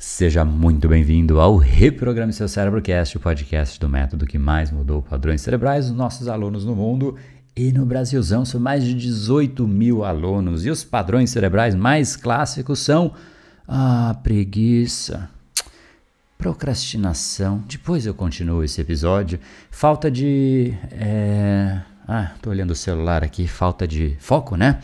Seja muito bem-vindo ao Reprograme Seu Cérebrocast, o podcast do método que mais mudou padrões cerebrais dos nossos alunos no mundo e no Brasilzão. São mais de 18 mil alunos e os padrões cerebrais mais clássicos são a preguiça, procrastinação. Depois eu continuo esse episódio. Falta de. É... Ah, tô olhando o celular aqui. Falta de foco, né?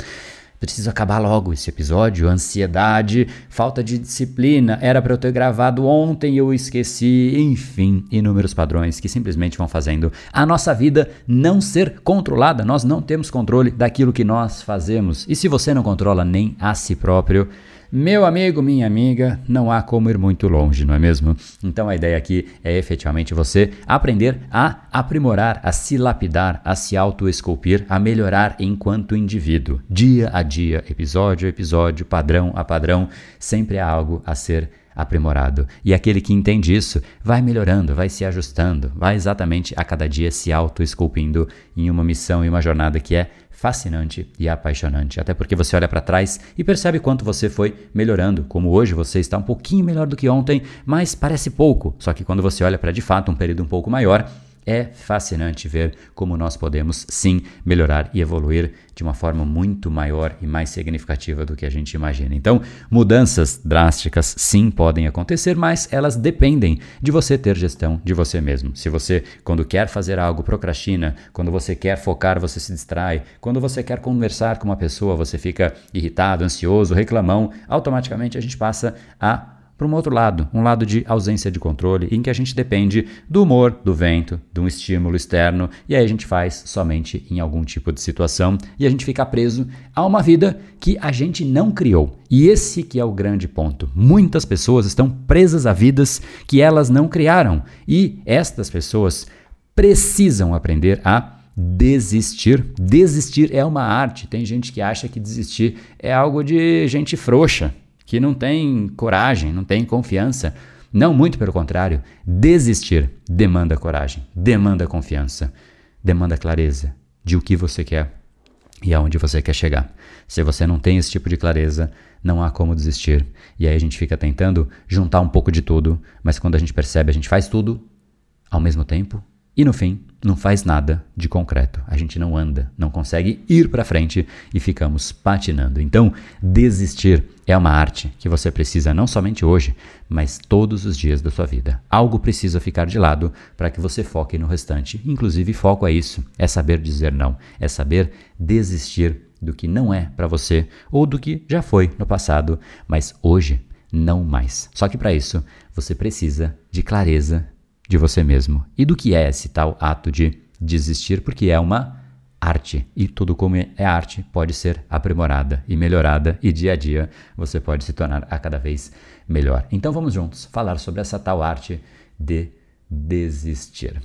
Preciso acabar logo esse episódio. Ansiedade, falta de disciplina. Era para eu ter gravado ontem, eu esqueci. Enfim, inúmeros padrões que simplesmente vão fazendo a nossa vida não ser controlada. Nós não temos controle daquilo que nós fazemos. E se você não controla nem a si próprio, meu amigo, minha amiga, não há como ir muito longe, não é mesmo? Então a ideia aqui é efetivamente você aprender a aprimorar, a se lapidar, a se auto-esculpir, a melhorar enquanto indivíduo. Dia a dia, episódio a episódio, padrão a padrão, sempre há algo a ser aprimorado. E aquele que entende isso vai melhorando, vai se ajustando, vai exatamente a cada dia se auto-esculpindo em uma missão e uma jornada que é fascinante e apaixonante. Até porque você olha para trás e percebe quanto você foi melhorando, como hoje você está um pouquinho melhor do que ontem, mas parece pouco. Só que quando você olha para de fato um período um pouco maior, é fascinante ver como nós podemos sim melhorar e evoluir de uma forma muito maior e mais significativa do que a gente imagina. Então, mudanças drásticas sim podem acontecer, mas elas dependem de você ter gestão de você mesmo. Se você, quando quer fazer algo, procrastina, quando você quer focar, você se distrai, quando você quer conversar com uma pessoa, você fica irritado, ansioso, reclamão, automaticamente a gente passa a para um outro lado, um lado de ausência de controle, em que a gente depende do humor, do vento, de um estímulo externo, e aí a gente faz somente em algum tipo de situação e a gente fica preso a uma vida que a gente não criou. E esse que é o grande ponto. Muitas pessoas estão presas a vidas que elas não criaram, e estas pessoas precisam aprender a desistir. Desistir é uma arte. Tem gente que acha que desistir é algo de gente frouxa que não tem coragem, não tem confiança. Não, muito pelo contrário. Desistir demanda coragem, demanda confiança, demanda clareza de o que você quer e aonde você quer chegar. Se você não tem esse tipo de clareza, não há como desistir. E aí a gente fica tentando juntar um pouco de tudo, mas quando a gente percebe, a gente faz tudo ao mesmo tempo e no fim, não faz nada de concreto. A gente não anda, não consegue ir para frente e ficamos patinando. Então, desistir é uma arte que você precisa não somente hoje, mas todos os dias da sua vida. Algo precisa ficar de lado para que você foque no restante. Inclusive, foco é isso: é saber dizer não, é saber desistir do que não é para você ou do que já foi no passado, mas hoje não mais. Só que para isso, você precisa de clareza de você mesmo e do que é esse tal ato de desistir, porque é uma arte e tudo como é arte pode ser aprimorada e melhorada e dia a dia você pode se tornar a cada vez melhor. Então vamos juntos falar sobre essa tal arte de desistir.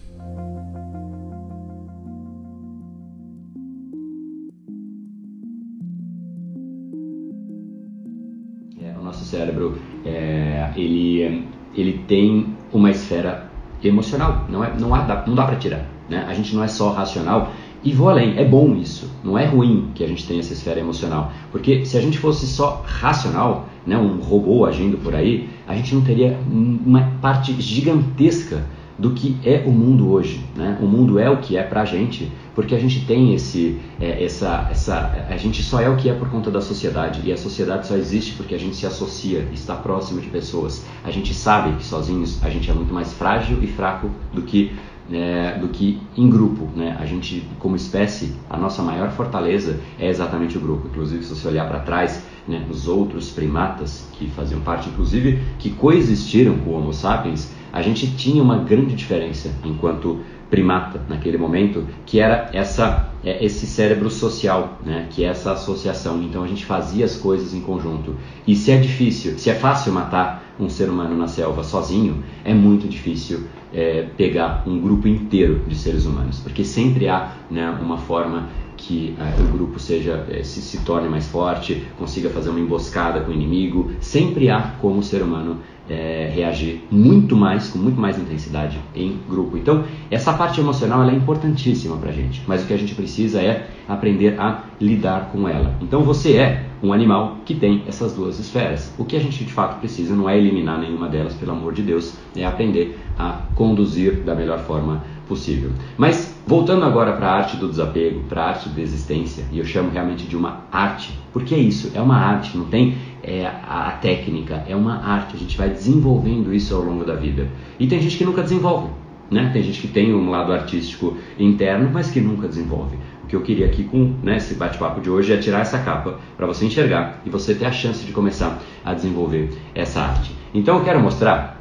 É, o nosso cérebro é, ele ele tem uma esfera emocional. Não, é, não, há, não dá para tirar. Né? A gente não é só racional. E vou além, é bom isso. Não é ruim que a gente tenha essa esfera emocional. Porque se a gente fosse só racional, né, um robô agindo por aí, a gente não teria uma parte gigantesca do que é o mundo hoje. Né? O mundo é o que é para a gente, porque a gente tem esse, é, essa, essa, a gente só é o que é por conta da sociedade e a sociedade só existe porque a gente se associa, está próximo de pessoas. A gente sabe que sozinhos a gente é muito mais frágil e fraco do que é, do que em grupo, né? A gente, como espécie, a nossa maior fortaleza é exatamente o grupo. Inclusive, se você olhar para trás, né, os outros primatas que faziam parte, inclusive, que coexistiram com o Homo sapiens, a gente tinha uma grande diferença enquanto primata naquele momento, que era essa é, esse cérebro social, né, que é essa associação. Então a gente fazia as coisas em conjunto. E se é difícil, se é fácil matar um ser humano na selva sozinho, é muito difícil é, pegar um grupo inteiro de seres humanos, porque sempre há né, uma forma que uh, o grupo seja uh, se, se torne mais forte, consiga fazer uma emboscada com o inimigo. Sempre há como o ser humano uh, reagir muito mais, com muito mais intensidade em grupo. Então, essa parte emocional é importantíssima para a gente, mas o que a gente precisa é aprender a lidar com ela. Então você é um animal que tem essas duas esferas. O que a gente de fato precisa não é eliminar nenhuma delas, pelo amor de Deus, é aprender a conduzir da melhor forma possível. Mas voltando agora para a arte do desapego, para a arte da existência, e eu chamo realmente de uma arte, porque é isso, é uma arte, não tem é, a, técnica, é uma arte, a gente vai desenvolvendo isso ao longo da vida. E tem gente que nunca desenvolve. Né? Tem gente que tem um lado artístico interno, mas que nunca desenvolve. O que eu queria aqui com né, esse bate-papo de hoje é tirar essa capa para você enxergar e você ter a chance de começar a desenvolver essa arte. Então eu quero mostrar,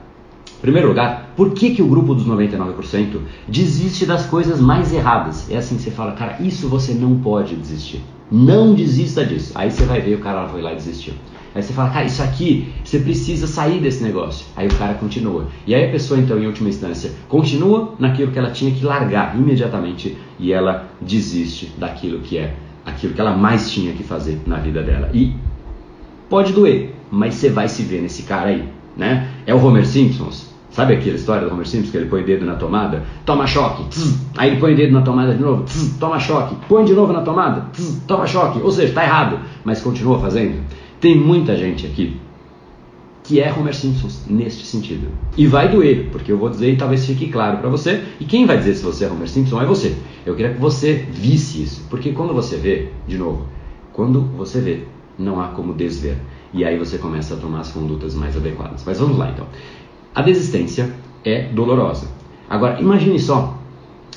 primeiro lugar, por que, que o grupo dos 99% desiste das coisas mais erradas. É assim que você fala, cara, isso você não pode desistir. Não desista disso. Aí você vai ver o cara foi lá e desistiu. Aí você fala, cara, isso aqui, você precisa sair desse negócio. Aí o cara continua. E aí a pessoa, então, em última instância, continua naquilo que ela tinha que largar imediatamente e ela desiste daquilo que é aquilo que ela mais tinha que fazer na vida dela. E pode doer, mas você vai se ver nesse cara aí, né? É o Homer Simpsons. Sabe aquela história do Homer Simpsons que ele põe o dedo na tomada? Toma choque. Aí ele põe o dedo na tomada de novo. Toma choque. Põe de novo na tomada. Toma choque. Ou seja, está errado, mas continua fazendo. Tem muita gente aqui que é Homer Simpson neste sentido. E vai doer, porque eu vou dizer e talvez fique claro para você. E quem vai dizer se você é Homer Simpson é você. Eu queria que você visse isso, porque quando você vê, de novo, quando você vê, não há como desver. E aí você começa a tomar as condutas mais adequadas. Mas vamos lá então. A desistência é dolorosa. Agora, imagine só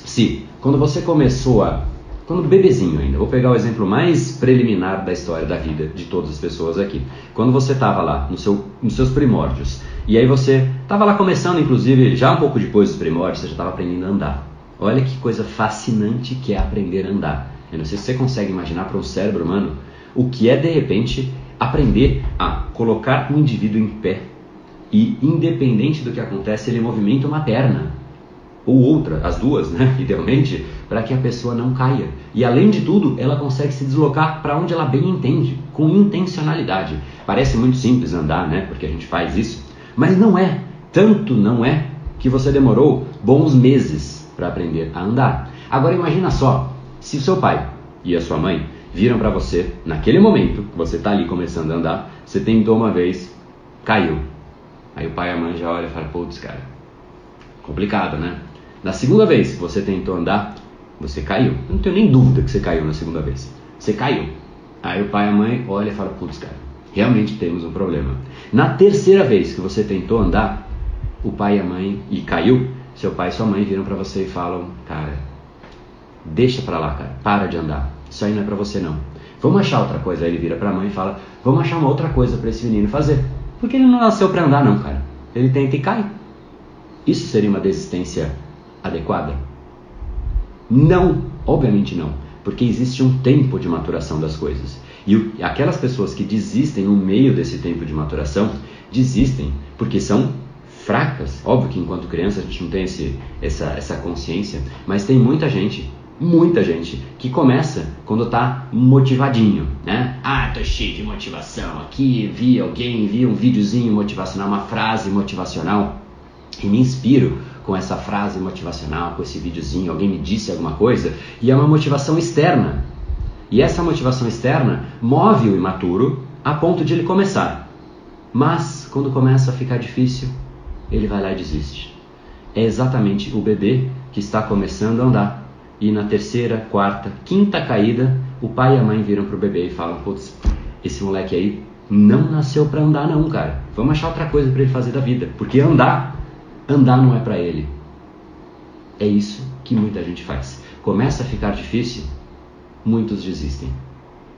se quando você começou a quando bebezinho ainda, vou pegar o exemplo mais preliminar da história da vida de todas as pessoas aqui. Quando você estava lá no seu, nos seus primórdios, e aí você estava lá começando, inclusive, já um pouco depois dos primórdios, você já estava aprendendo a andar. Olha que coisa fascinante que é aprender a andar. Eu não sei se você consegue imaginar para um cérebro humano o que é de repente aprender a colocar um indivíduo em pé e, independente do que acontece, ele movimenta uma perna ou outra, as duas, né, idealmente, para que a pessoa não caia. E além de tudo, ela consegue se deslocar para onde ela bem entende, com intencionalidade. Parece muito simples andar, né, porque a gente faz isso, mas não é. Tanto não é que você demorou bons meses para aprender a andar. Agora imagina só, se seu pai e a sua mãe viram para você naquele momento que você está ali começando a andar, você tentou uma vez, caiu. Aí o pai e a mãe já olham e falam, putz, cara, complicado, né? Na segunda vez que você tentou andar, você caiu. Eu não tenho nem dúvida que você caiu na segunda vez. Você caiu. Aí o pai e a mãe olham e falam: Putz, cara, realmente temos um problema. Na terceira vez que você tentou andar, o pai e a mãe e caiu, seu pai e sua mãe viram para você e falam: Cara, deixa pra lá, cara, para de andar. Isso aí não é pra você não. Vamos achar outra coisa. Aí ele vira pra mãe e fala: Vamos achar uma outra coisa para esse menino fazer. Porque ele não nasceu para andar, não, cara. Ele tenta e cai. Isso seria uma desistência adequada? Não, obviamente não, porque existe um tempo de maturação das coisas. E aquelas pessoas que desistem no meio desse tempo de maturação, desistem porque são fracas. Óbvio que enquanto criança a gente não tem esse, essa, essa consciência, mas tem muita gente, muita gente, que começa quando está motivadinho, né? Ah, tô cheio de motivação. Aqui vi alguém, vi um videozinho motivacional, uma frase motivacional e me inspiro com essa frase motivacional, com esse videozinho, alguém me disse alguma coisa, e é uma motivação externa. E essa motivação externa move o imaturo a ponto de ele começar. Mas quando começa a ficar difícil, ele vai lá e desiste. É exatamente o bebê que está começando a andar. E na terceira, quarta, quinta caída, o pai e a mãe viram pro bebê e falam: Putz, esse moleque aí não nasceu para andar, não, cara. Vamos achar outra coisa para ele fazer da vida. Porque andar Andar não é para ele. É isso que muita gente faz. Começa a ficar difícil, muitos desistem.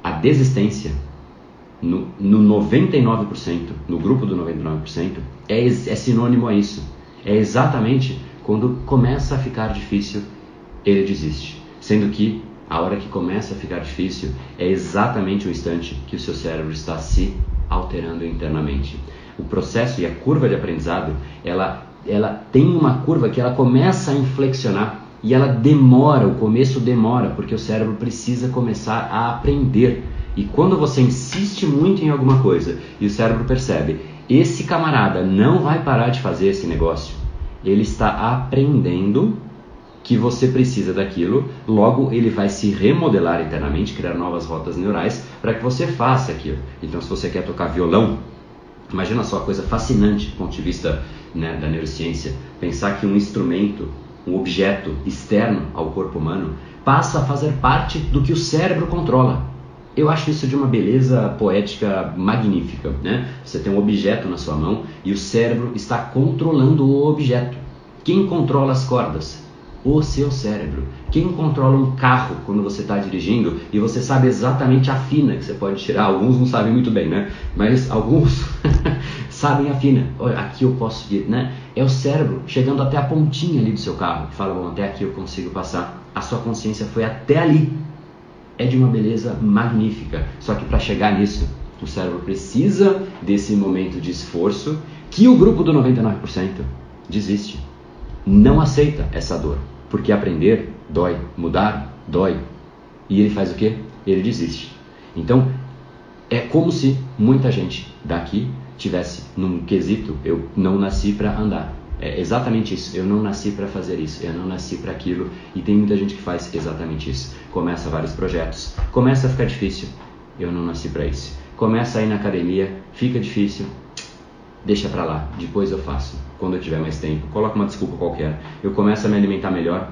A desistência, no, no 99%, no grupo do 99%, é, é sinônimo a isso. É exatamente quando começa a ficar difícil, ele desiste. Sendo que a hora que começa a ficar difícil é exatamente o instante que o seu cérebro está se alterando internamente. O processo e a curva de aprendizado, ela ela tem uma curva que ela começa a inflexionar e ela demora, o começo demora, porque o cérebro precisa começar a aprender. E quando você insiste muito em alguma coisa e o cérebro percebe, esse camarada não vai parar de fazer esse negócio, ele está aprendendo que você precisa daquilo, logo ele vai se remodelar internamente, criar novas rotas neurais para que você faça aquilo. Então, se você quer tocar violão, imagina só a coisa fascinante do ponto de vista né, da neurociência, pensar que um instrumento, um objeto externo ao corpo humano, passa a fazer parte do que o cérebro controla. Eu acho isso de uma beleza poética magnífica, né? Você tem um objeto na sua mão e o cérebro está controlando o objeto. Quem controla as cordas? O seu cérebro. Quem controla um carro quando você está dirigindo e você sabe exatamente a fina que você pode tirar? Alguns não sabem muito bem, né? Mas alguns sabem a fina. Olha, aqui eu posso ir, né? É o cérebro chegando até a pontinha ali do seu carro que fala, bom, até aqui eu consigo passar. A sua consciência foi até ali. É de uma beleza magnífica. Só que para chegar nisso, o cérebro precisa desse momento de esforço que o grupo do 99% desiste. Não aceita essa dor. Porque aprender dói, mudar dói. E ele faz o quê? Ele desiste. Então, é como se muita gente daqui tivesse num quesito, eu não nasci para andar. É exatamente isso. Eu não nasci para fazer isso. Eu não nasci para aquilo. E tem muita gente que faz exatamente isso. Começa vários projetos, começa a ficar difícil. Eu não nasci para isso. Começa a ir na academia, fica difícil. Deixa para lá. Depois eu faço quando eu tiver mais tempo, coloca uma desculpa qualquer, eu começo a me alimentar melhor.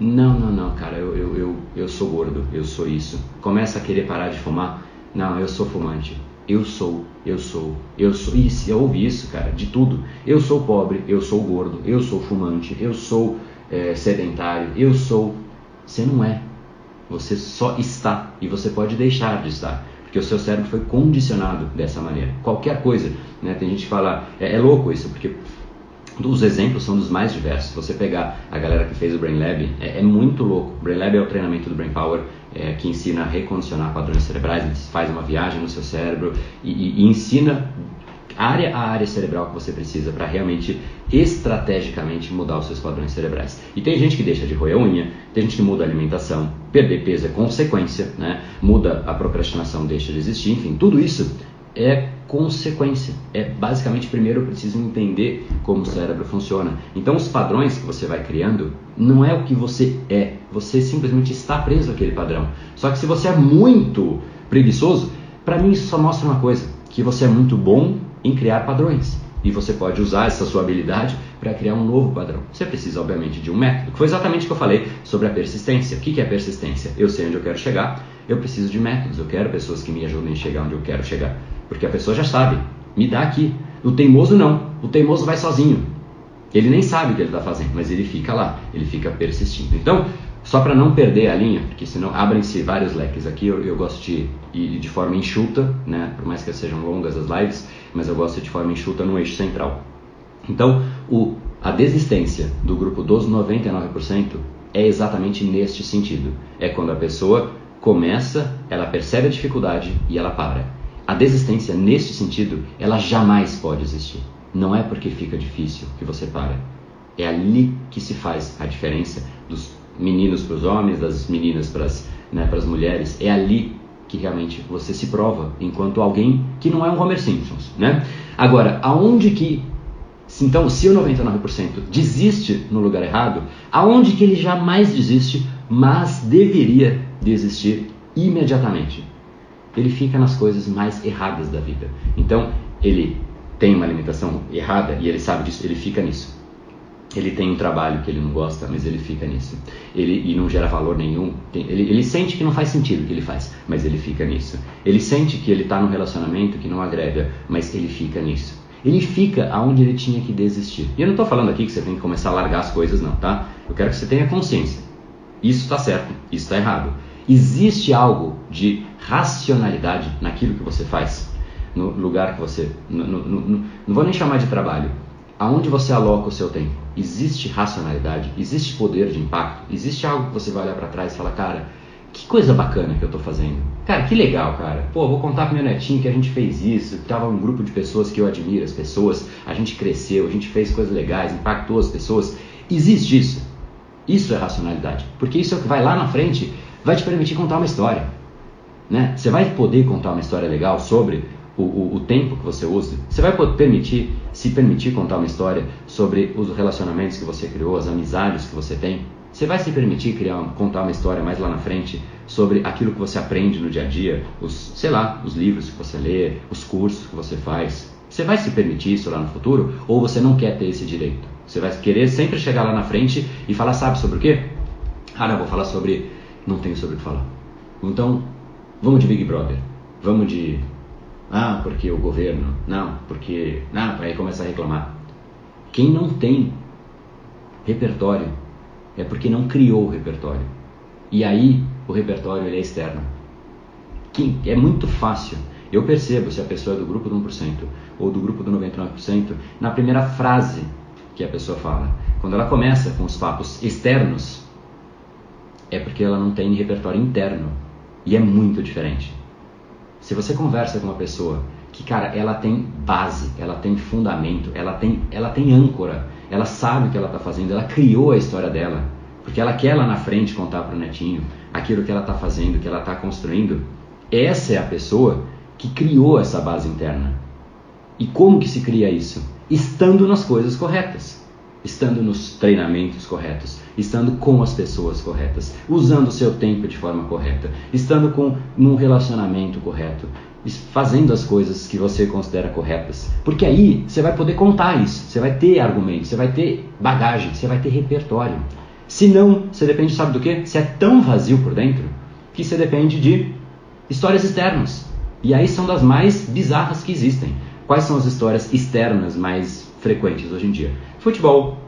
Não, não, não, cara, eu, eu, eu, eu sou gordo, eu sou isso. Começa a querer parar de fumar. Não, eu sou fumante. Eu sou, eu sou, eu sou. Isso, eu ouvi isso, cara, de tudo. Eu sou pobre, eu sou gordo, eu sou fumante, eu sou é, sedentário, eu sou. Você não é. Você só está e você pode deixar de estar porque o seu cérebro foi condicionado dessa maneira. Qualquer coisa, né? Tem gente que fala, é, é louco isso, porque os exemplos são dos mais diversos. Você pegar a galera que fez o Brain Lab, é, é muito louco. O Brain Lab é o treinamento do Brain Power é, que ensina a recondicionar padrões cerebrais. Faz uma viagem no seu cérebro e, e, e ensina área a área cerebral que você precisa para realmente estrategicamente mudar os seus padrões cerebrais. E tem gente que deixa de roer a unha, tem gente que muda a alimentação, perder peso é consequência, né? muda a procrastinação, deixa de existir, enfim, tudo isso é consequência. É basicamente primeiro eu preciso entender como o cérebro funciona. Então os padrões que você vai criando não é o que você é, você simplesmente está preso àquele padrão. Só que se você é muito preguiçoso, para mim isso só mostra uma coisa, que você é muito bom em criar padrões. E você pode usar essa sua habilidade para criar um novo padrão. Você precisa, obviamente, de um método. Foi exatamente o que eu falei sobre a persistência. O que é persistência? Eu sei onde eu quero chegar, eu preciso de métodos. Eu quero pessoas que me ajudem a chegar onde eu quero chegar. Porque a pessoa já sabe, me dá aqui. O teimoso não. O teimoso vai sozinho. Ele nem sabe o que ele está fazendo, mas ele fica lá, ele fica persistindo. Então, só para não perder a linha, porque senão abrem-se vários leques aqui, eu, eu, gosto de ir de forma enxuta, né? por mais que sejam longas as lives, mas eu gosto de forma enxuta no eixo central. Então, o, a desistência do grupo dos 99% é exatamente neste sentido. É quando a pessoa começa, ela percebe a dificuldade e ela para. A desistência, neste sentido, ela jamais pode existir. Não é porque fica difícil que você para. É ali que se faz a diferença dos meninos para os homens, das meninas para as né, mulheres, é ali que realmente você se prova enquanto alguém que não é um Homer Simpsons, né? Agora, aonde que então, se o 99% desiste no lugar errado, aonde que ele jamais desiste, mas deveria desistir imediatamente? Ele fica nas coisas mais erradas da vida. Então, ele tem uma alimentação errada e ele sabe disso, ele fica nisso ele tem um trabalho que ele não gosta, mas ele fica nisso. Ele e não gera valor nenhum. Ele, ele, sente que não faz sentido o que ele faz, mas ele fica nisso. Ele sente que ele está num relacionamento que não agrega, mas ele fica nisso. Ele fica aonde ele tinha que desistir. E eu não estou falando aqui que você tem que começar a largar as coisas, não, tá? Eu quero que você tenha consciência. Isso está certo, isso está errado. Existe algo de racionalidade naquilo que você faz, no lugar que você. No, no, no, não vou nem chamar de trabalho aonde você aloca o seu tempo? Existe racionalidade? Existe poder de impacto? Existe algo que você vai olhar para trás e falar, cara, que coisa bacana que eu estou fazendo. Cara, que legal, cara. Pô, vou contar pro meu netinho que a gente fez isso, tava um grupo de pessoas que eu admiro, as pessoas, a gente cresceu, a gente fez coisas legais, impactou as pessoas. Existe isso. Isso é racionalidade. Porque isso é o que vai lá na frente, vai te permitir contar uma história. Né? Você vai poder contar uma história legal sobre o, o, o, tempo que você usa, você vai permitir, se permitir contar uma história sobre os relacionamentos que você criou, as amizades que você tem. Você vai se permitir criar, contar uma história mais lá na frente sobre aquilo que você aprende no dia a dia, os, sei lá, os livros que você lê, os cursos que você faz. Você vai se permitir isso lá no futuro ou você não quer ter esse direito? Você vai querer sempre chegar lá na frente e falar, sabe sobre o quê? Ah, não, vou falar sobre. Não tenho sobre o que falar. Então, vamos de Big Brother. Vamos de. Ah, porque o governo. Não, porque. Não, aí começa a reclamar. Quem não tem repertório é porque não criou o repertório. E aí o repertório ele é externo. Quem, é muito fácil. Eu percebo se a pessoa é do grupo do 1% ou do grupo do 99% na primeira frase que a pessoa fala. Quando ela começa com os papos externos, é porque ela não tem repertório interno. E é muito diferente. Se você conversa com uma pessoa que, cara, ela tem base, ela tem fundamento, ela tem, ela tem âncora, ela sabe o que ela está fazendo, ela criou a história dela, porque ela quer lá na frente contar para o netinho aquilo que ela está fazendo, que ela está construindo. Essa é a pessoa que criou essa base interna. E como que se cria isso? Estando nas coisas corretas, estando nos treinamentos corretos, estando com as pessoas corretas, usando o seu tempo de forma correta, estando com num relacionamento correto, fazendo as coisas que você considera corretas. Porque aí você vai poder contar isso, você vai ter argumentos, você vai ter bagagem, você vai ter repertório. Se não, você depende, sabe do que? Você é tão vazio por dentro que você depende de histórias externas. E aí são das mais bizarras que existem. Quais são as histórias externas mais frequentes hoje em dia? Futebol,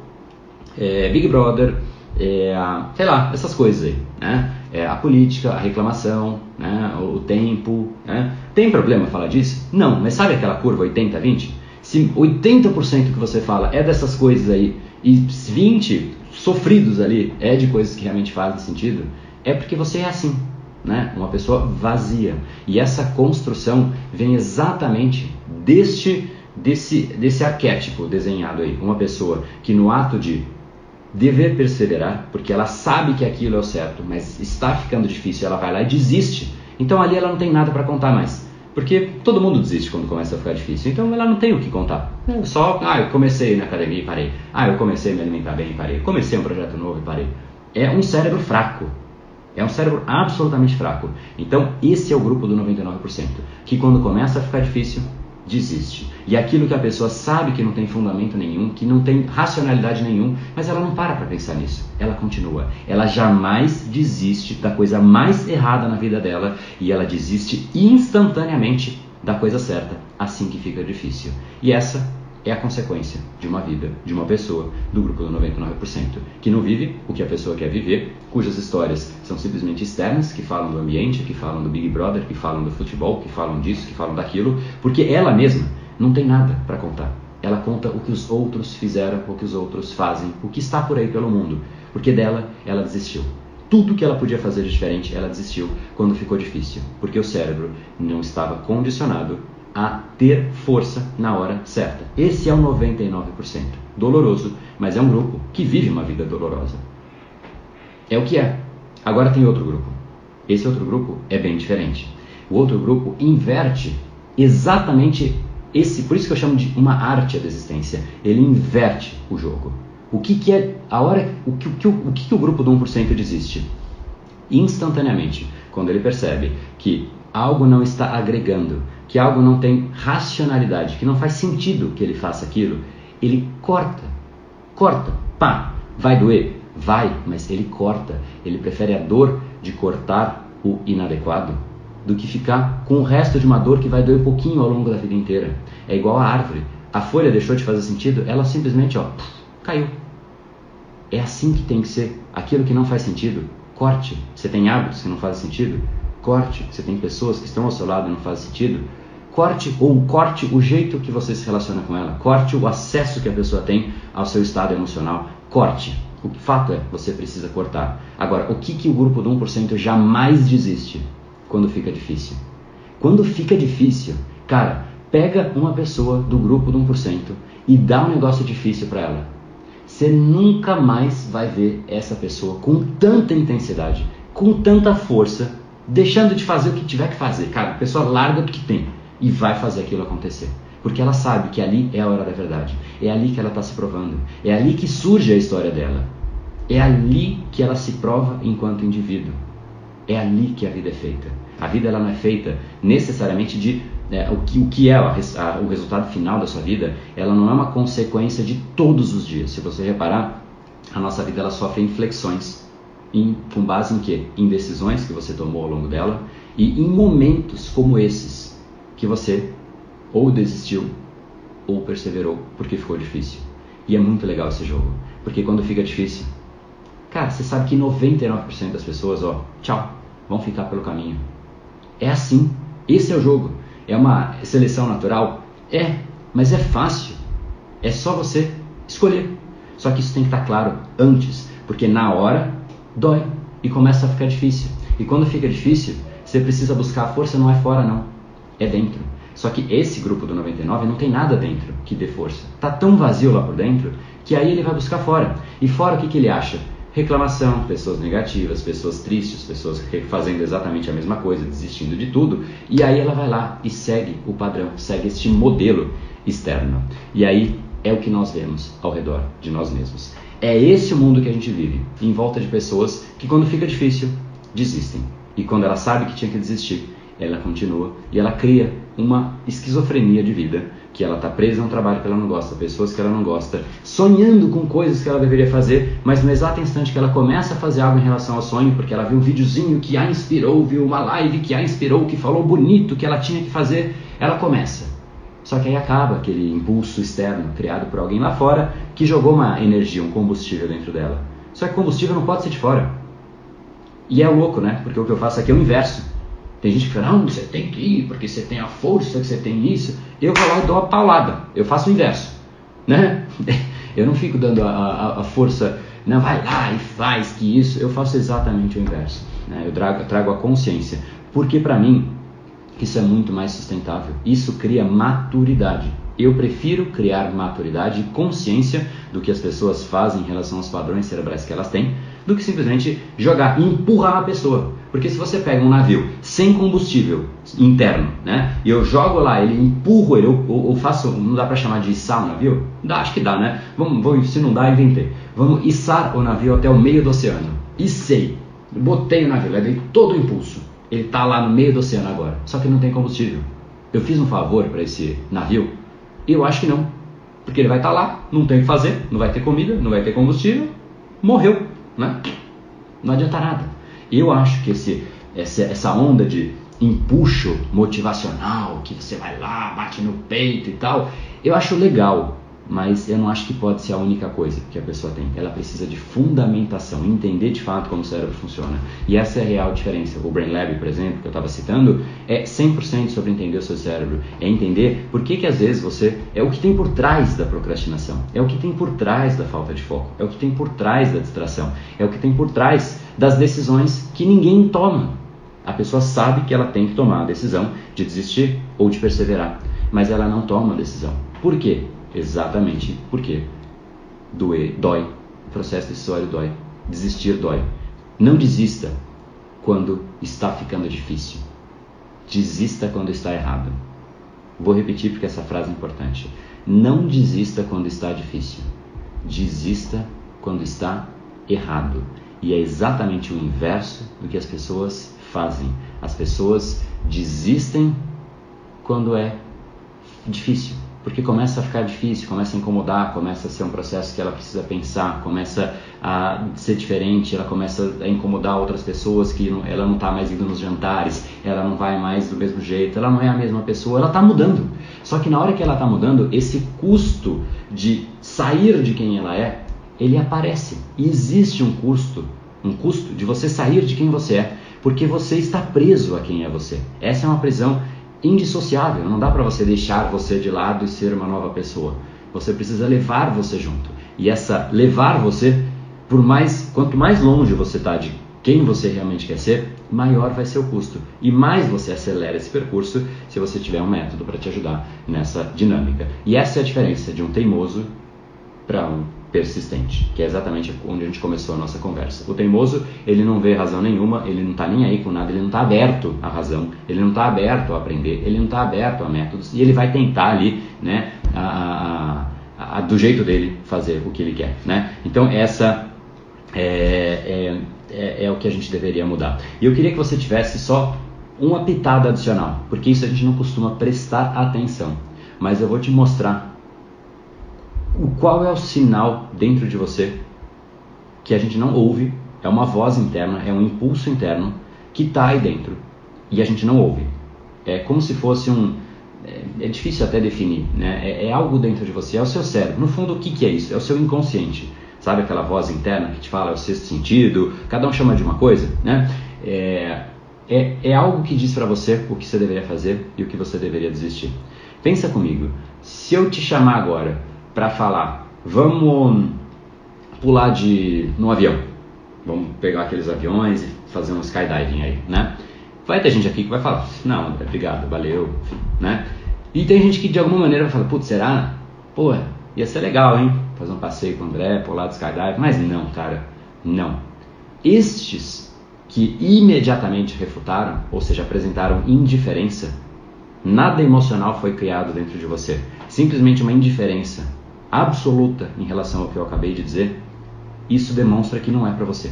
é, Big Brother, é, sei lá, essas coisas aí, né? É, a política, a reclamação, né? o, o tempo. Né? Tem problema falar disso? Não, mas sabe aquela curva 80-20? Se 80% que você fala é dessas coisas aí e 20 sofridos ali é de coisas que realmente fazem sentido, é porque você é assim né? uma pessoa vazia. E essa construção vem exatamente deste, desse, desse arquétipo desenhado aí. Uma pessoa que no ato de dever perseverar, porque ela sabe que aquilo é o certo, mas está ficando difícil, ela vai lá e desiste. Então ali ela não tem nada para contar mais. Porque todo mundo desiste quando começa a ficar difícil. Então ela não tem o que contar. É só, ah, eu comecei na academia e parei. Ah, eu comecei a me alimentar bem e parei. Comecei um projeto novo e parei. É um cérebro fraco. É um cérebro absolutamente fraco. Então, esse é o grupo do 99%, que quando começa a ficar difícil, desiste. E aquilo que a pessoa sabe que não tem fundamento nenhum, que não tem racionalidade nenhum, mas ela não para para pensar nisso. Ela continua. Ela jamais desiste da coisa mais errada na vida dela e ela desiste instantaneamente da coisa certa assim que fica difícil. E essa é a consequência de uma vida, de uma pessoa, do grupo do 99%, que não vive o que a pessoa quer viver, cujas histórias são simplesmente externas, que falam do ambiente, que falam do Big Brother, que falam do futebol, que falam disso, que falam daquilo, porque ela mesma não tem nada para contar. Ela conta o que os outros fizeram, o que os outros fazem, o que está por aí pelo mundo, porque dela ela desistiu. Tudo que ela podia fazer de diferente, ela desistiu quando ficou difícil, porque o cérebro não estava condicionado a ter força na hora certa. Esse é o 99%. Doloroso, mas é um grupo que vive uma vida dolorosa. É o que é. Agora tem outro grupo. Esse outro grupo é bem diferente. O outro grupo inverte exatamente esse, por isso que eu chamo de uma arte da existência. Ele inverte o jogo. O que, que é a hora, o que, o, que, o que, que o grupo do 1% desiste? Instantaneamente, quando ele percebe que algo não está agregando, que algo não tem racionalidade, que não faz sentido que ele faça aquilo, ele corta. Corta. Pá. Vai doer? Vai, mas ele corta. Ele prefere a dor de cortar o inadequado do que ficar com o resto de uma dor que vai doer pouquinho ao longo da vida inteira. É igual a árvore. A folha deixou de fazer sentido, ela simplesmente ó, caiu. É assim que tem que ser. Aquilo que não faz sentido, corte. Você tem hábitos que não fazem sentido? Corte. Você tem pessoas que estão ao seu lado e não fazem sentido? corte ou corte o jeito que você se relaciona com ela, corte o acesso que a pessoa tem ao seu estado emocional, corte. O fato é, você precisa cortar. Agora, o que, que o grupo do 1% jamais desiste quando fica difícil? Quando fica difícil, cara, pega uma pessoa do grupo do 1% e dá um negócio difícil para ela. Você nunca mais vai ver essa pessoa com tanta intensidade, com tanta força, deixando de fazer o que tiver que fazer. Cara, a pessoa larga o que tem e vai fazer aquilo acontecer. Porque ela sabe que ali é a hora da verdade. É ali que ela está se provando. É ali que surge a história dela. É ali que ela se prova enquanto indivíduo. É ali que a vida é feita. A vida ela não é feita necessariamente de é, o, que, o que é a, a, o resultado final da sua vida. Ela não é uma consequência de todos os dias. Se você reparar, a nossa vida ela sofre inflexões. Em, com base em quê? Em decisões que você tomou ao longo dela e em momentos como esses que você ou desistiu ou perseverou porque ficou difícil. E é muito legal esse jogo, porque quando fica difícil, cara, você sabe que 99% das pessoas, ó, tchau, vão ficar pelo caminho. É assim. Esse é o jogo. É uma seleção natural? É, mas é fácil. É só você escolher. Só que isso tem que estar claro antes, porque na hora dói e começa a ficar difícil. E quando fica difícil, você precisa buscar a força não é fora não, é dentro. Só que esse grupo do 99 não tem nada dentro que dê força. Tá tão vazio lá por dentro que aí ele vai buscar fora. E fora o que, que ele acha? Reclamação, pessoas negativas, pessoas tristes, pessoas fazendo exatamente a mesma coisa, desistindo de tudo. E aí ela vai lá e segue o padrão, segue este modelo externo. E aí é o que nós vemos ao redor de nós mesmos. É esse o mundo que a gente vive, em volta de pessoas que quando fica difícil, desistem. E quando ela sabe que tinha que desistir, ela continua e ela cria uma esquizofrenia de vida, que ela está presa a um trabalho que ela não gosta, pessoas que ela não gosta, sonhando com coisas que ela deveria fazer, mas no exato instante que ela começa a fazer algo em relação ao sonho, porque ela viu um videozinho que a inspirou, viu uma live que a inspirou, que falou bonito que ela tinha que fazer, ela começa. Só que aí acaba aquele impulso externo criado por alguém lá fora que jogou uma energia, um combustível dentro dela. Só que combustível não pode ser de fora. E é louco, né? Porque o que eu faço aqui é o inverso. Tem gente que fala, não, você tem que ir, porque você tem a força, que você tem isso. Eu vou lá e dou a paulada. Eu faço o inverso. Né? Eu não fico dando a, a, a força, não, vai lá e faz que isso. Eu faço exatamente o inverso. Né? Eu trago, trago a consciência. Porque para mim, isso é muito mais sustentável. Isso cria maturidade. Eu prefiro criar maturidade e consciência do que as pessoas fazem em relação aos padrões cerebrais que elas têm, do que simplesmente jogar e empurrar a pessoa. Porque se você pega um navio sem combustível interno, né? E eu jogo lá, ele empurro ele, ou, faço, não dá para chamar de içar o navio? Dá, acho que dá, né? Vamos, vamos, se não dá, inventei. Vamos içar o navio até o meio do oceano. Icei. Botei o navio, levei todo o impulso. Ele está lá no meio do oceano agora, só que não tem combustível. Eu fiz um favor para esse navio? Eu acho que não. Porque ele vai estar tá lá, não tem o que fazer, não vai ter comida, não vai ter combustível, morreu, né? Não adianta nada. Eu acho que esse, essa, essa onda de empuxo motivacional, que você vai lá, bate no peito e tal, eu acho legal mas eu não acho que pode ser a única coisa que a pessoa tem. Ela precisa de fundamentação, entender de fato como o cérebro funciona. E essa é a real diferença. O Brain Lab, por exemplo, que eu estava citando, é 100% sobre entender o seu cérebro. É entender por que, que às vezes você. É o que tem por trás da procrastinação, é o que tem por trás da falta de foco, é o que tem por trás da distração, é o que tem por trás das decisões que ninguém toma. A pessoa sabe que ela tem que tomar a decisão de desistir ou de perseverar, mas ela não toma a decisão. Por quê? Exatamente porque doer, dói. O processo decisório dói. Desistir dói. Não desista quando está ficando difícil. Desista quando está errado. Vou repetir porque essa frase é importante. Não desista quando está difícil. Desista quando está errado. E é exatamente o inverso do que as pessoas fazem. As pessoas desistem quando é difícil porque começa a ficar difícil, começa a incomodar, começa a ser um processo que ela precisa pensar, começa a ser diferente, ela começa a incomodar outras pessoas que não, ela não está mais indo nos jantares, ela não vai mais do mesmo jeito, ela não é a mesma pessoa, ela está mudando. Só que na hora que ela está mudando, esse custo de sair de quem ela é, ele aparece. E existe um custo, um custo de você sair de quem você é, porque você está preso a quem é você. Essa é uma prisão indissociável. Não dá para você deixar você de lado e ser uma nova pessoa. Você precisa levar você junto. E essa levar você, por mais quanto mais longe você está de quem você realmente quer ser, maior vai ser o custo. E mais você acelera esse percurso se você tiver um método para te ajudar nessa dinâmica. E essa é a diferença de um teimoso para um persistente, que é exatamente onde a gente começou a nossa conversa. O teimoso, ele não vê razão nenhuma, ele não está nem aí com nada, ele não está aberto à razão, ele não está aberto a aprender, ele não está aberto a métodos e ele vai tentar ali, né, a, a, a, do jeito dele fazer o que ele quer, né? Então essa é, é, é, é o que a gente deveria mudar. E eu queria que você tivesse só uma pitada adicional, porque isso a gente não costuma prestar atenção. Mas eu vou te mostrar o qual é o sinal dentro de você que a gente não ouve, é uma voz interna, é um impulso interno que está aí dentro e a gente não ouve. É como se fosse um. É, é difícil até definir, né? É, é, algo dentro de você, é o seu cérebro. No fundo, o que, que é isso? É o seu inconsciente. Sabe aquela voz interna que te fala é o sexto sentido? Cada um chama de uma coisa, né? É, é, é algo que diz para você o que você deveria fazer e o que você deveria desistir. Pensa comigo, se eu te chamar agora para falar, vamos pular de no avião, vamos pegar aqueles aviões e fazer um skydiving aí, né? Vai ter gente aqui que vai falar, não, obrigado, valeu, enfim, né? E tem gente que de alguma maneira vai falar, putz, será? Pô, ia ser legal, hein? Fazer um passeio com o André, pular de skydiving, mas não, cara, não. Estes que imediatamente refutaram, ou seja, apresentaram indiferença, nada emocional foi criado dentro de você. Simplesmente uma indiferença absoluta em relação ao que eu acabei de dizer. Isso demonstra que não é para você.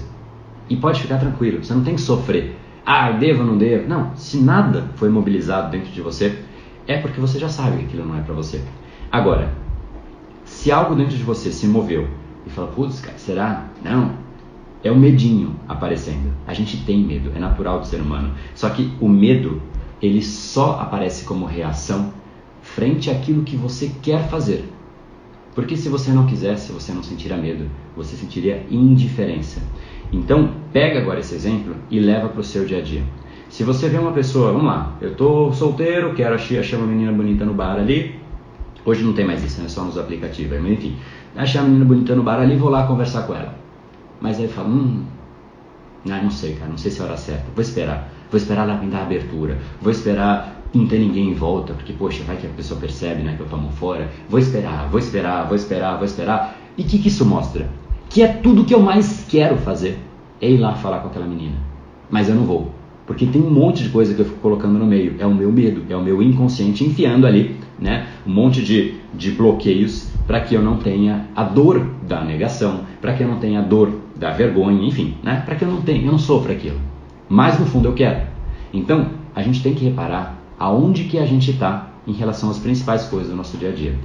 E pode ficar tranquilo, você não tem que sofrer. Ah, devo ou não devo? Não, se nada foi mobilizado dentro de você, é porque você já sabe que aquilo não é para você. Agora, se algo dentro de você se moveu e fala, putz, cara, será? Não, é o medinho aparecendo. A gente tem medo, é natural do ser humano. Só que o medo, ele só aparece como reação frente àquilo que você quer fazer. Porque se você não quisesse, você não sentiria medo, você sentiria indiferença. Então, pega agora esse exemplo e leva para o seu dia a dia. Se você vê uma pessoa, vamos lá, eu estou solteiro, quero achar uma menina bonita no bar ali. Hoje não tem mais isso, né? Só nos aplicativos, mas enfim. Achar uma menina bonita no bar ali, vou lá conversar com ela. Mas aí fala, hum, ah, não sei, cara, não sei se é a hora certa. Vou esperar. Vou esperar ela me dar abertura. Vou esperar não ter ninguém em volta, porque, poxa, vai que a pessoa percebe, né, que eu tomo fora. Vou esperar, vou esperar, vou esperar, vou esperar. E o que, que isso mostra? Que é tudo que eu mais quero fazer. É ir lá falar com aquela menina. Mas eu não vou. Porque tem um monte de coisa que eu fico colocando no meio. É o meu medo, é o meu inconsciente enfiando ali, né? Um monte de, de bloqueios para que eu não tenha a dor da negação, para que eu não tenha a dor da vergonha, enfim, né? Para que eu não tenha, eu não sofra aquilo. Mas no fundo eu quero. Então, a gente tem que reparar aonde que a gente está em relação às principais coisas do nosso dia a dia.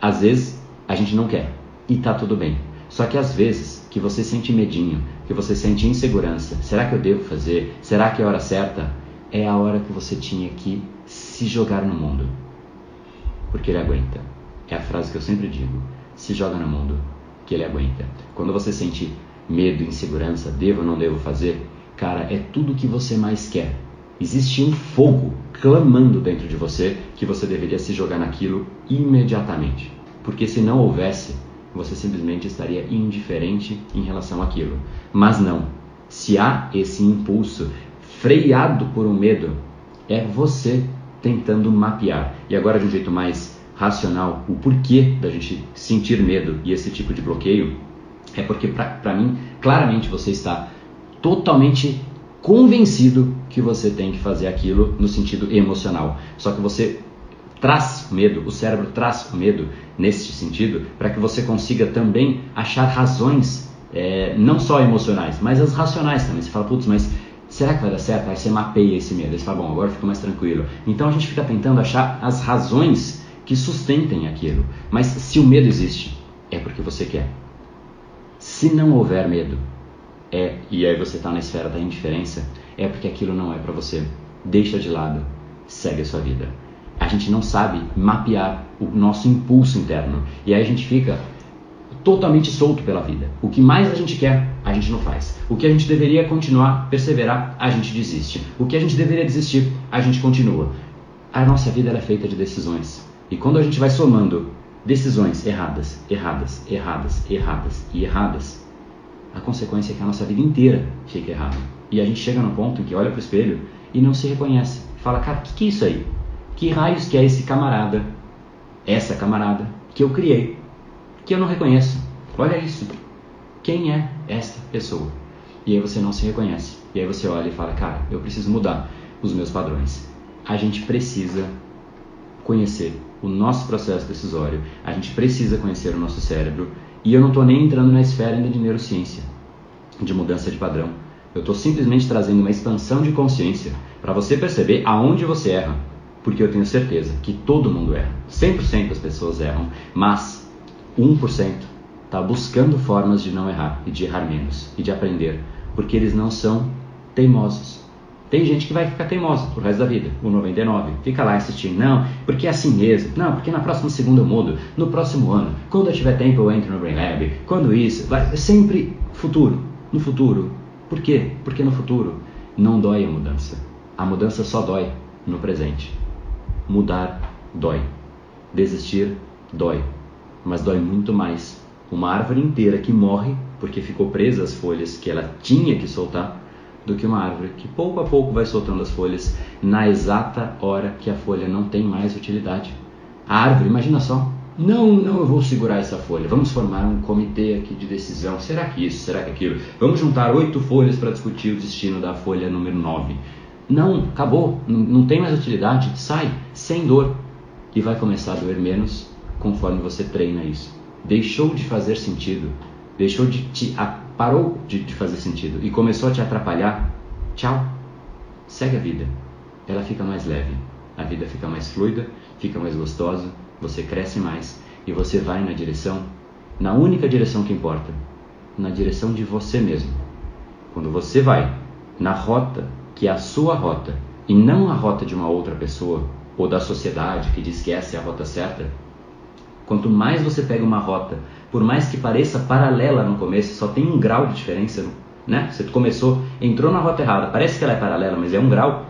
Às vezes a gente não quer e tá tudo bem. Só que às vezes que você sente medinho, que você sente insegurança, será que eu devo fazer? Será que é a hora certa? É a hora que você tinha que se jogar no mundo. Porque ele aguenta. É a frase que eu sempre digo. Se joga no mundo, que ele aguenta. Quando você sente medo, insegurança, devo ou não devo fazer, cara, é tudo o que você mais quer. Existe um fogo clamando dentro de você que você deveria se jogar naquilo imediatamente. Porque se não houvesse, você simplesmente estaria indiferente em relação àquilo. Mas não. Se há esse impulso freado por um medo, é você tentando mapear. E agora de um jeito mais racional, o porquê da gente sentir medo e esse tipo de bloqueio é porque para mim, claramente você está totalmente convencido que você tem que fazer aquilo no sentido emocional. Só que você traz medo, o cérebro traz medo nesse sentido, para que você consiga também achar razões, é, não só emocionais, mas as racionais também. Você fala, putz, mas será que vai dar certo? Aí você mapeia esse medo, você fala, bom, agora fica mais tranquilo. Então a gente fica tentando achar as razões que sustentem aquilo. Mas se o medo existe, é porque você quer. Se não houver medo, é, e aí você está na esfera da indiferença, é porque aquilo não é para você. Deixa de lado, segue a sua vida. A gente não sabe mapear o nosso impulso interno e aí a gente fica totalmente solto pela vida. O que mais a gente quer, a gente não faz. O que a gente deveria continuar, perseverar, a gente desiste. O que a gente deveria desistir, a gente continua. A nossa vida é feita de decisões. E quando a gente vai somando decisões erradas, erradas, erradas, erradas e erradas, a consequência é que a nossa vida inteira fica errada. E a gente chega no ponto em que olha para o espelho e não se reconhece. Fala, cara, o que, que é isso aí? Que raios que é esse camarada, essa camarada, que eu criei, que eu não reconheço? Olha isso. Quem é esta pessoa? E aí você não se reconhece. E aí você olha e fala, cara, eu preciso mudar os meus padrões. A gente precisa conhecer o nosso processo decisório, a gente precisa conhecer o nosso cérebro e eu não estou nem entrando na esfera ainda de neurociência. de mudança de padrão. Eu estou simplesmente trazendo uma expansão de consciência para você perceber aonde você erra. Porque eu tenho certeza que todo mundo erra. 100% das pessoas erram. Mas 1% está buscando formas de não errar e de errar menos e de aprender. Porque eles não são teimosos. Tem gente que vai ficar teimosa pro resto da vida, o 99. Fica lá insistindo, não, porque é assim mesmo. Não, porque na próxima segunda eu mudo. No próximo ano, quando eu tiver tempo eu entro no Brain Lab. Quando isso, vai sempre futuro, no futuro. Por quê? Porque no futuro não dói a mudança. A mudança só dói no presente. Mudar dói. Desistir dói. Mas dói muito mais. Uma árvore inteira que morre porque ficou presa às folhas que ela tinha que soltar do que uma árvore que pouco a pouco vai soltando as folhas na exata hora que a folha não tem mais utilidade. A árvore, imagina só, não, não, eu vou segurar essa folha. Vamos formar um comitê aqui de decisão. Será que isso? Será que aquilo? Vamos juntar oito folhas para discutir o destino da folha número 9. Não, acabou, não, não tem mais utilidade. Sai, sem dor. E vai começar a doer menos conforme você treina isso. Deixou de fazer sentido, deixou de te parou de, fazer sentido e começou a te atrapalhar, tchau. Segue a vida. Ela fica mais leve. A vida fica mais fluida, fica mais gostosa, você cresce mais e você vai na direção, na única direção que importa, na direção de você mesmo. Quando você vai na rota que é a sua rota e não a rota de uma outra pessoa ou da sociedade que diz que essa é a rota certa, quanto mais você pega uma rota por mais que pareça paralela no começo, só tem um grau de diferença, né? Você começou, entrou na rota errada, parece que ela é paralela, mas é um grau.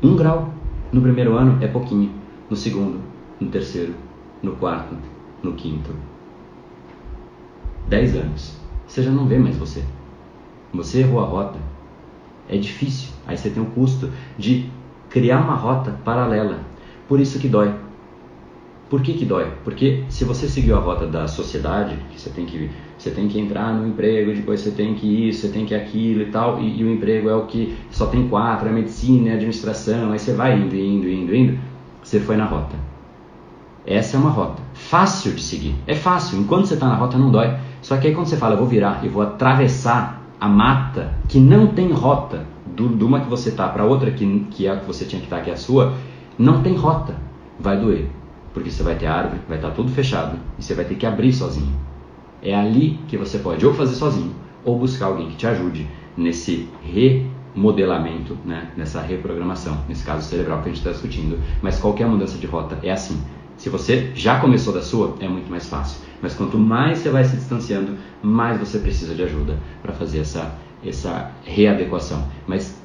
Um grau no primeiro ano é pouquinho, no segundo, no terceiro, no quarto, no quinto. Dez anos, você já não vê mais você. Você errou a rota. É difícil. Aí você tem o custo de criar uma rota paralela. Por isso que dói. Por que, que dói? Porque se você seguiu a rota da sociedade, que você tem que você tem que entrar no emprego, depois você tem que isso, você tem que aquilo e tal, e, e, o emprego é o que só tem quatro, é medicina, é administração, aí você vai indo, indo, indo, indo, você foi na rota. Essa é uma rota fácil de seguir, é fácil, enquanto você está na rota não dói. Só que aí quando você fala, eu vou virar e vou atravessar a mata que não tem rota, do, de uma que você está para outra que, que é a que você tinha que estar, tá, que é a sua, não tem rota, vai doer porque você vai ter árvore, vai estar tudo fechado e você vai ter que abrir sozinho. É ali que você pode ou fazer sozinho ou buscar alguém que te ajude nesse remodelamento, né? nessa reprogramação, nesse caso cerebral que a gente está discutindo. Mas qualquer mudança de rota é assim. Se você já começou da sua, é muito mais fácil. Mas quanto mais você vai se distanciando, mais você precisa de ajuda para fazer essa, essa readequação. Mas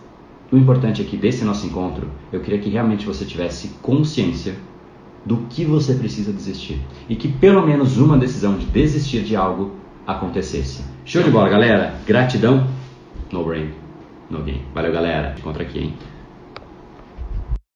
o importante é que desse nosso encontro, eu queria que realmente você tivesse consciência do que você precisa desistir. E que pelo menos uma decisão de desistir de algo acontecesse. Show de bola, galera. Gratidão. No brain, no game. Valeu, galera. Te encontro aqui, hein?